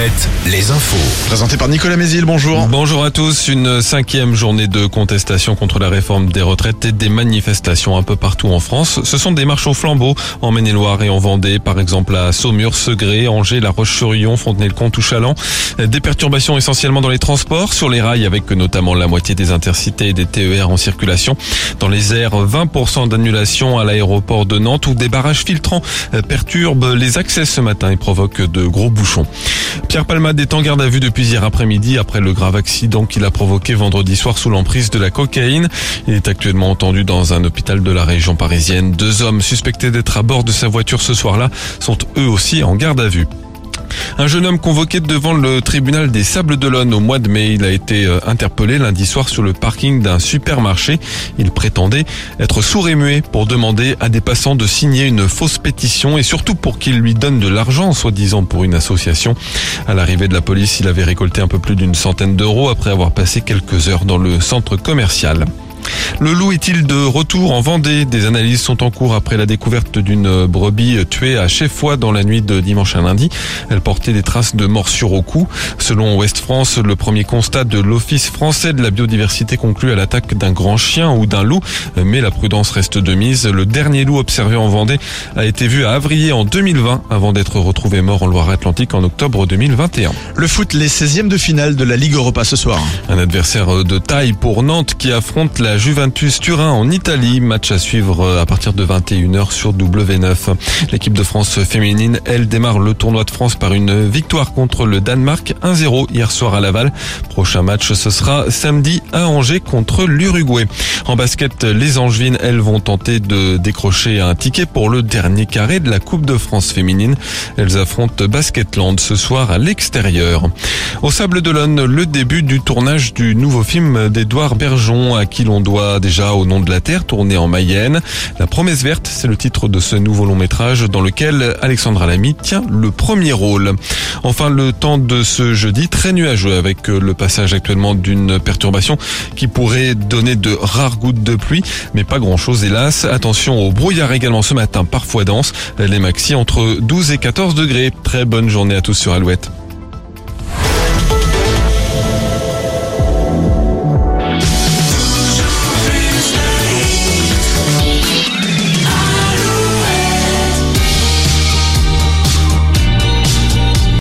Alouette, les infos. Présenté par Nicolas Mézil, bonjour. Bonjour à tous. Une cinquième journée de contestation contre la réforme des retraites et des manifestations un peu partout en France. Ce sont des marches au flambeau en Maine-et-Loire et en Vendée, par exemple à Saumur, Segré, Angers, La Roche-sur-Yon, Fontenay-le-Comte ou Chaland. Des perturbations essentiellement dans les transports, sur les rails avec notamment la moitié des intercités et des TER en circulation. Dans les airs, 20% d'annulation à l'aéroport de Nantes où des barrages filtrants perturbent les accès ce matin et provoquent de gros bouchons. Pierre Palmade est en garde à vue depuis hier après-midi après le grave accident qu'il a provoqué vendredi soir sous l'emprise de la cocaïne. Il est actuellement entendu dans un hôpital de la région parisienne. Deux hommes suspectés d'être à bord de sa voiture ce soir-là sont eux aussi en garde à vue. Un jeune homme convoqué devant le tribunal des Sables d'Olonne au mois de mai, il a été euh, interpellé lundi soir sur le parking d'un supermarché. Il prétendait être sourd et muet pour demander à des passants de signer une fausse pétition et surtout pour qu'ils lui donnent de l'argent, soi-disant pour une association. À l'arrivée de la police, il avait récolté un peu plus d'une centaine d'euros après avoir passé quelques heures dans le centre commercial. Le loup est-il de retour en Vendée? Des analyses sont en cours après la découverte d'une brebis tuée à Cheffoy dans la nuit de dimanche à lundi. Elle portait des traces de morsure au cou. Selon Ouest France, le premier constat de l'Office français de la biodiversité conclut à l'attaque d'un grand chien ou d'un loup, mais la prudence reste de mise. Le dernier loup observé en Vendée a été vu à Avrier en 2020 avant d'être retrouvé mort en Loire-Atlantique en octobre 2021. Le foot, les 16e de finale de la Ligue Europa ce soir. Un adversaire de taille pour Nantes qui affronte la Juventus Turin en Italie. Match à suivre à partir de 21h sur W9. L'équipe de France féminine, elle démarre le tournoi de France par une victoire contre le Danemark 1-0 hier soir à Laval. Prochain match, ce sera samedi à Angers contre l'Uruguay. En basket, les Angevines, elles vont tenter de décrocher un ticket pour le dernier carré de la Coupe de France féminine. Elles affrontent Basketland ce soir à l'extérieur. Au Sable d'Olonne, le début du tournage du nouveau film d'Edouard Bergeon à qui l'on doit déjà au nom de la Terre, tourné en Mayenne. La promesse verte, c'est le titre de ce nouveau long métrage dans lequel Alexandra Lamy tient le premier rôle. Enfin, le temps de ce jeudi, très nuageux avec le passage actuellement d'une perturbation qui pourrait donner de rares gouttes de pluie, mais pas grand chose hélas. Attention au brouillard également ce matin, parfois dense. Les maxi entre 12 et 14 degrés. Très bonne journée à tous sur Alouette.